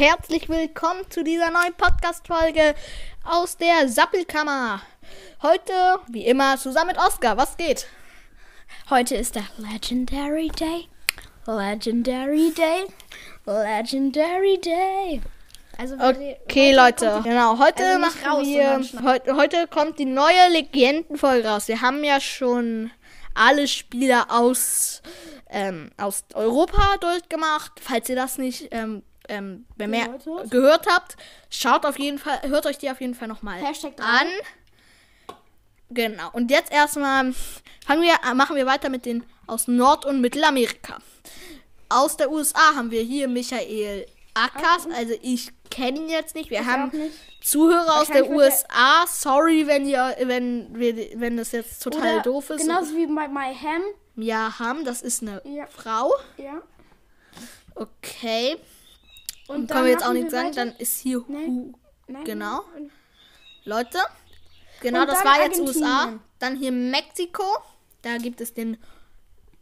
herzlich willkommen zu dieser neuen Podcast-Folge aus der Sappelkammer. Heute, wie immer, zusammen mit Oskar. Was geht? Heute ist der Legendary Day. Legendary Day. Legendary Day. Also okay, Leute. Genau, heute also machen raus, wir. Heute, heute kommt die neue Legendenfolge raus. Wir haben ja schon alle Spieler aus, ähm, aus Europa durchgemacht. Falls ihr das nicht ähm, ähm, gehört, gehört habt, schaut auf jeden Fall, hört euch die auf jeden Fall nochmal an. Genau. Und jetzt erstmal fangen wir, machen wir weiter mit den aus Nord- und Mittelamerika. Aus der USA haben wir hier Michael Ackers. Also ich kenne ihn jetzt nicht. Wir ich haben nicht. Zuhörer aus der USA. Sorry, wenn ihr, wenn wir, wenn das jetzt total Oder doof ist. Genauso wie bei My Ham. Ja, Ham, das ist eine ja. Frau. Ja. Okay. Und, können wir jetzt auch nicht sagen, dann ist hier Nein. Nein. Genau. Leute. Genau, das war jetzt USA. Dann hier Mexiko. Da gibt es den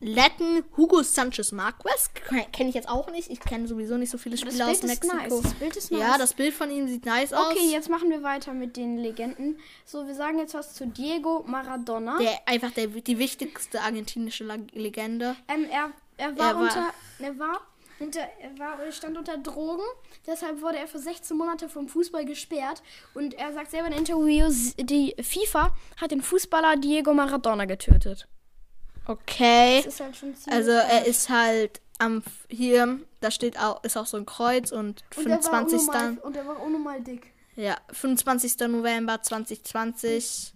Latin Hugo Sanchez Marquez. Kenne ich jetzt auch nicht. Ich kenne sowieso nicht so viele Spieler aus Mexiko. Nice. Das Bild ist nice. Ja, das Bild von ihm sieht nice okay, aus. Okay, jetzt machen wir weiter mit den Legenden. So, wir sagen jetzt was zu Diego Maradona. Der einfach der, die wichtigste argentinische Legende. Ähm, er, er, war er unter. War, er war. Unter, er war, stand unter Drogen, deshalb wurde er für 16 Monate vom Fußball gesperrt. Und er sagt selber in Interviews, die FIFA hat den Fußballer Diego Maradona getötet. Okay. Halt also er ist halt am hier, da steht auch, ist auch so ein Kreuz und, und 25. Mal, und er war auch nochmal dick. Ja, 25. November 2020.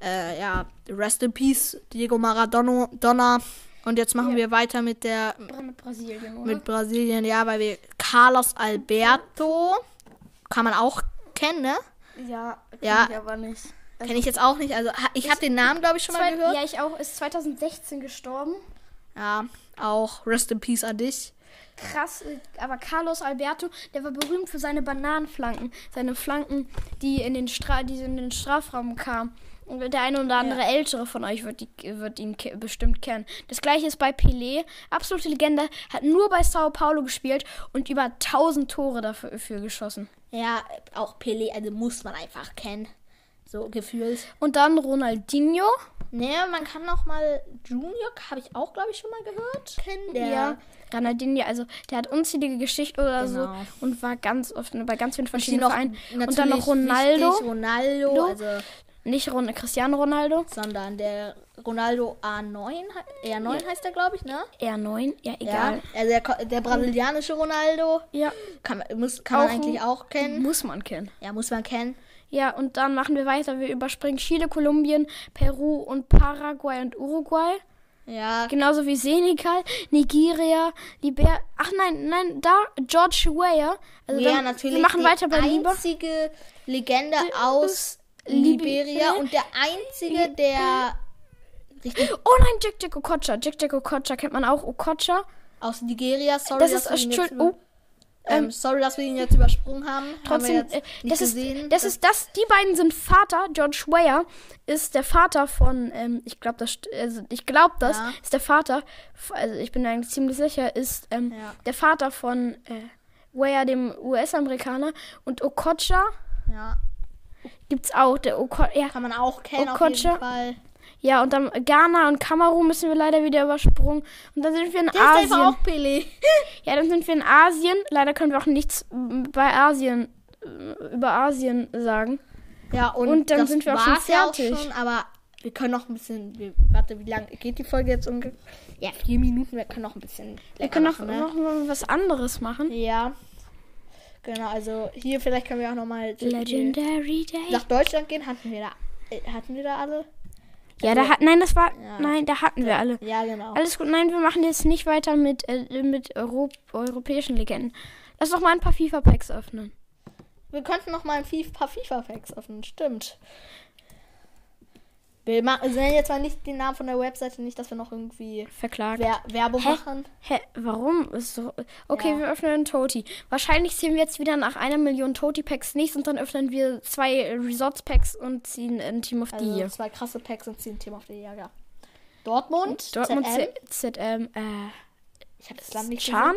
Äh, ja, Rest in Peace, Diego Maradona. Und jetzt machen ja. wir weiter mit der. Mit Brasilien, oder? Mit Brasilien, ja, weil wir. Carlos Alberto. Kann man auch kennen, ne? Ja, ja. ich aber nicht. Also Kenne ich jetzt auch nicht. Also ich habe den Namen, glaube ich, schon mal gehört. Ja, ich auch. Ist 2016 gestorben. Ja, auch Rest in Peace an dich. Krass, äh, aber Carlos Alberto, der war berühmt für seine Bananenflanken. Seine Flanken, die in den, Stra die in den Strafraum kamen. Der eine oder andere ja. Ältere von euch wird, die, wird ihn bestimmt kennen. Das gleiche ist bei Pelé. Absolute Legende. Hat nur bei Sao Paulo gespielt und über 1000 Tore dafür geschossen. Ja, auch Pelé, also muss man einfach kennen. So gefühlt. Und dann Ronaldinho. Nee, man kann noch mal Junior, habe ich auch, glaube ich, schon mal gehört. Kennen der. Ja. Ronaldinho, also der hat unzählige Geschichten oder genau. so und war ganz oft bei ganz vielen verschiedenen Vereinen. Und dann noch Ronaldo. Wichtig, Ronaldo, also nicht Ron Cristiano Ronaldo, sondern der Ronaldo A9, R9 ja. heißt der, glaube ich, ne? R9, ja, egal. Ja, also der, der brasilianische Ronaldo. Ja. Kann, muss, kann man eigentlich auch kennen. Muss man kennen. Ja, muss man kennen. Ja, und dann machen wir weiter. Wir überspringen Chile, Kolumbien, Peru und Paraguay und Uruguay. Ja. Genauso wie Senegal, Nigeria, Liberia. Ach nein, nein, da George Weah. Also ja, natürlich. Wir machen weiter bei Liber. einzige Legende aus Liberia und der einzige, der richtig. Oh nein, Jack Jack Okocha. Jack Jack Okocha kennt man auch. Okocha. Aus Nigeria, sorry. Das ist, Entschuldigung. Ähm, sorry, dass wir ihn jetzt übersprungen haben. Trotzdem, haben äh, das, ist, das ist das. Die beiden sind Vater. George Weah ist der Vater von, ähm, ich glaube das, also ich glaube das ja. ist der Vater. Also ich bin eigentlich ziemlich sicher, ist ähm, ja. der Vater von äh, Weah, dem US-Amerikaner und Okocha. Ja. Gibt's auch der Okocha. Ja. Kann man auch kennen Okocha. auf jeden Fall. Ja, und dann Ghana und Kamerun müssen wir leider wieder übersprungen. Und dann sind wir in Der Asien. Ist auch Pele. ja, dann sind wir in Asien. Leider können wir auch nichts bei Asien äh, über Asien sagen. Ja, und, und dann sind wir auch schon fertig. Ja auch schon, aber wir können noch ein bisschen. Wir, warte, wie lange geht die Folge jetzt ungefähr? Ja, vier Minuten. Wir können noch ein bisschen. Wir können noch, ne? noch mal was anderes machen. Ja. Genau, also hier vielleicht können wir auch noch mal Legendary Day. nach Deutschland gehen. Hatten wir da, äh, hatten wir da alle? Ja, also, da hat, nein, das war, ja. nein, da hatten wir alle. Ja, genau. Alles gut, nein, wir machen jetzt nicht weiter mit, äh, mit Euro europäischen Legenden. Lass doch mal ein paar FIFA-Packs öffnen. Wir könnten noch mal ein paar FIFA-Packs öffnen, stimmt. Wir nennen jetzt mal nicht den Namen von der Webseite, nicht, dass wir noch irgendwie verklagen. Wer Werbung Hä? machen. Hä? Warum? Ist so okay, ja. wir öffnen einen Toti. Wahrscheinlich ziehen wir jetzt wieder nach einer Million Toti-Packs nichts und dann öffnen wir zwei Resorts-Packs und ziehen ein Team of the also Year. Zwei krasse Packs und ziehen Team of the Year, ja. Dortmund, Dortmund, ZM, ZM äh, ich habe das Land nicht Chan?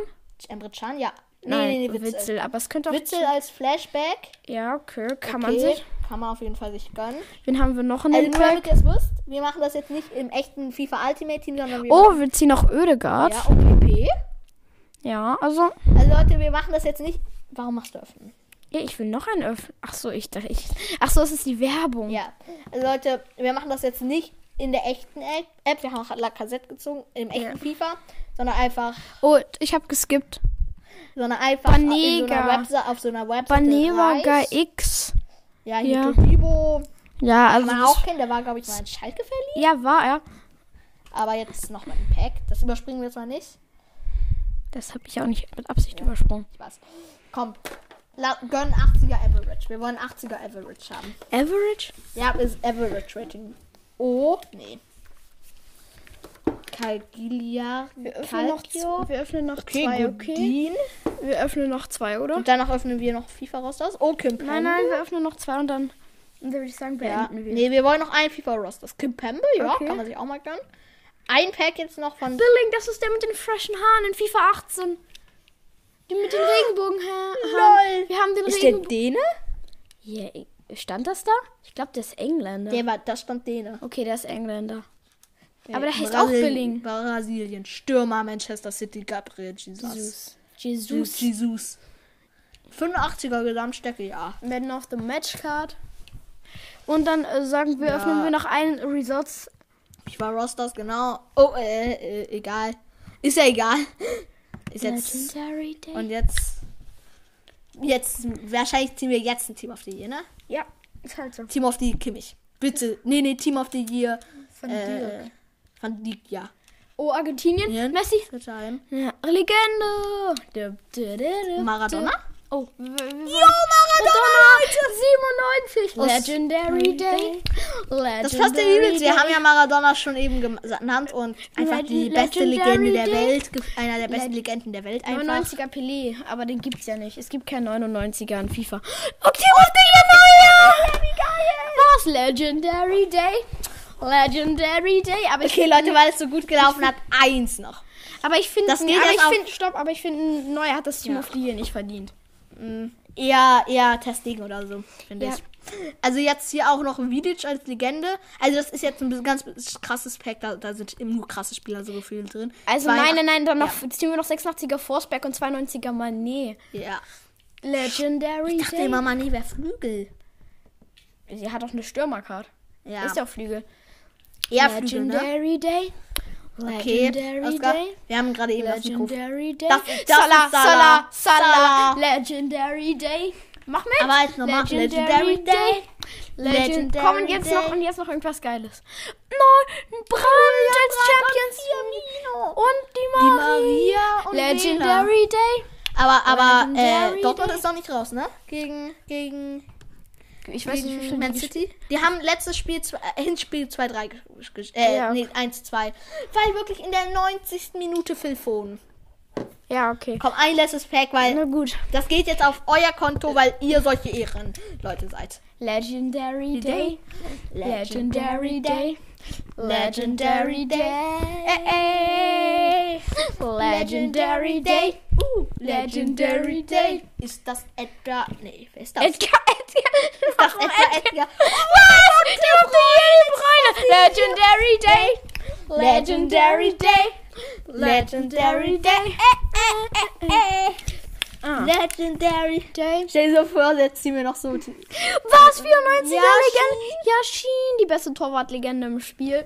Emre Can, ja. Nein, nee, nee, Witzel. Witzel. Aber es könnte auch. Witzel als Flashback. Ja, okay, kann okay. man sich. Kann man auf jeden Fall sich gönnen. Wen haben wir noch in Also dem nur damit ihr es wisst, wir machen das jetzt nicht im echten FIFA Ultimate Team, sondern wir Oh, wir ziehen noch Ödegard. ja, und PP. Ja, also. Also Leute, wir machen das jetzt nicht. Warum machst du öffnen? Ja, ich will noch einen öffnen. Ach so, ich dachte, ich. Ach so, es ist die Werbung. Ja. Also Leute, wir machen das jetzt nicht in der echten App. Wir haben auch La Cassette gezogen, im echten Ja. FIFA, sondern einfach, Oh, ich habe geskippt. Sondern einfach in so Banega. einer Webseite, auf so einer Webseite. Banevaga Reis. X. Ja, hier Ja. Todibo. Ja, also. man auch kennen, der war, glaube ich, mal in Schalke verliebt. ja, war er. Aber jetzt noch mal ein Pack. Das überspringen wir jetzt mal nicht. Das habe ich auch nicht mit Absicht übersprungen. Ich weiß. Komm, gönn 80er Average. Wir wollen 80er Average haben. Average? Ja, ist Average Rating. Oh, nee. Calgilia. Wir öffnen noch, wir öffnen noch Okay, zwei, okay? Wir öffnen noch zwei, oder? Und danach öffnen wir noch FIFA Rosters. Oh, Kim Nein, nein, wir öffnen noch zwei und dann, dann würde ich sagen, Ja. beenden wir. Nee, wir wollen noch einen FIFA Rosters. Kim Pembe, ja, Okay. kann man sich auch mal gönnen. Ein Pack jetzt noch von. Billing, das ist der mit den freshen Haaren in FIFA 18. Die mit den Regenbogenhaaren. Lol. Wir haben den Ist der Regenbogen. Däne? Ja, stand das da? Ich glaube, der ist Engländer. Der war, das stand Däne. okay, der ist Engländer. Aber der heißt auch Billing. Brasilien. Stürmer Manchester City, Gabriel Jesus. Jesus. Jesus. Jesus. 85er Gesamtstärke, ja. Man of the Match Card. Und dann äh, sagen wir, Ja. öffnen wir noch einen Results. FIFA Rosters, genau. Oh, äh, äh, egal. Ist ja egal. Ist jetzt. Und jetzt. Jetzt. Wahrscheinlich ziehen wir jetzt ein Team of the Year, ne? ja, ist halt so. Team of the Year Kimmich. Bitte. Nee, nee, Team of the Year. Von Äh, Van Dijk, ja. Oh, Argentinien. Ja. Messi. Time. Ja, Legende. Maradona? Oh, Jo, Maradona! 97. Legendary Day. Legendary Das passt ja übelst. Wir haben ja Maradona schon eben genannt und einfach die Legend- beste Legendary Legende der Day. Welt. Einer der besten Legenden der Welt einfach. 99er Pelé, aber den gibt's ja nicht. Es gibt keinen 99er in FIFA. Okay, was der Wie geil! Was? Legendary Day? Legendary Day, aber Okay, Leute, weil es so gut gelaufen hat, eins noch. aber ich finde, aber ich finde, stopp, aber ich finde, Neuer hat das Team Ja. of the Year nicht verdient. Eher, eher Testing oder so, finde Ja. ich. Also jetzt hier auch noch Vidic als Legende. Also das ist jetzt ein ganz krasses Pack, da, da sind eben nur krasse Spieler so gefühlt drin. Also nein, nein, nein, dann noch ziehen wir noch 86er Forsberg und 92er Mané. Ja. Legendary Ich dachte Day. immer, Mané wäre Flügel. Sie hat auch eine Stürmercard. Ja. Ist ja auch Flügel. Eher Flügel, ne? Legendary Day. Okay, Legendary Oscar, Day. wir haben gerade eben das Mikrofon. Legendary Day. Das- das Salah, Salah. Salah, Salah. Legendary Day. Mach mit. Aber jetzt nochmal Legendary Day. Legend. Legendary Komm, und jetzt Day. noch und jetzt noch irgendwas Geiles. Nein, Brand als Champions. Und die Die Maria. Maria und Legendary Day. Aber, aber äh, Legendary Dortmund Day. ist noch nicht raus, ne? Gegen, gegen, Ich weiß nicht, wie viel Man die City. Die haben letztes Spiel, zwei- äh, Hinspiel 2-3 gesch- äh, Ja. nee, 1-2. Weil wirklich in der 90. Minute Phil Foden. Ja, okay. Komm, ein letztes Pack, weil Na gut. das geht jetzt auf euer Konto, weil ihr solche Ehren Leute seid. Legendary Day. Legendary Day. Legendary Legendary Day. Legendary Day. Legendary Day. Ist das Edgar? Nee, wer ist das? Edgar, Edgar. das Edgar, Edgar. Legendary Day. Legendary Day. Legendary Day. Ah. Legendary Day. Stell dir so vor, jetzt ziehen wir noch so. die- Was? 94er Ja, Legende? Yashin, die beste Torwartlegende im Spiel.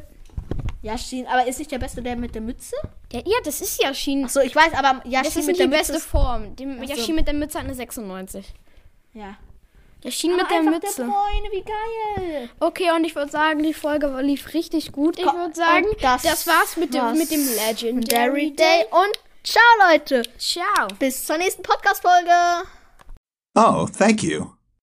Yashin, aber ist nicht der Beste der mit der Mütze? Ja, ja das ist Yashin. Achso, ich weiß, aber Yashin Das ist mit nicht der die beste Mütze. Form. Die, so. Yashin mit der Mütze hat eine 96. Ja. Yashin Aber mit der Mütze. Der Bräune, wie geil. Okay, und ich würde sagen, die Folge lief richtig gut. Ich Komm, würde sagen, das das, war's mit dem, mit dem Legendary. Day und ciao, Leute. Ciao. Bis zur nächsten Podcast-Folge. Oh, thank you.